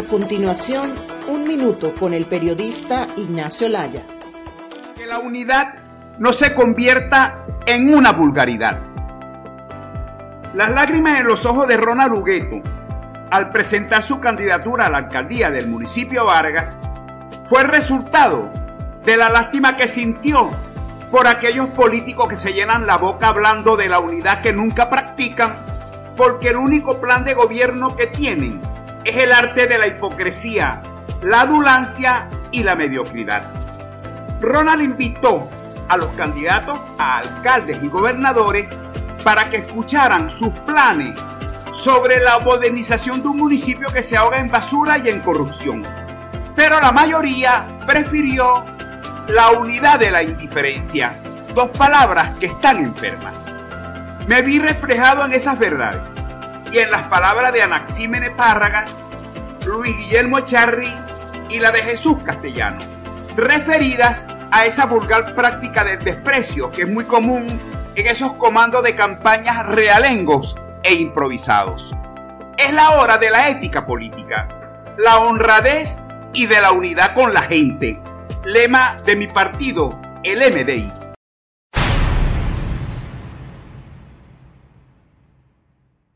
A continuación, un minuto con el periodista Ignacio Laya. Que la unidad no se convierta en una vulgaridad. Las lágrimas en los ojos de Ronald Hugueto al presentar su candidatura a la alcaldía del municipio Vargas fue resultado de la lástima que sintió por aquellos políticos que se llenan la boca hablando de la unidad que nunca practican, porque el único plan de gobierno que tienen es el arte de la hipocresía, la adulancia y la mediocridad. Ronald invitó a los candidatos a alcaldes y gobernadores para que escucharan sus planes sobre la modernización de un municipio que se ahoga en basura y en corrupción. Pero la mayoría prefirió la unidad de la indiferencia, dos palabras que están enfermas. Me vi reflejado en esas verdades y en las palabras de Anaxímenes Párragas, Luis Guillermo Charri y la de Jesús Castellano, referidas a esa vulgar práctica del desprecio que es muy común en esos comandos de campañas realengos e improvisados. Es la hora de la ética política, la honradez y de la unidad con la gente. Lema de mi partido, el MDI.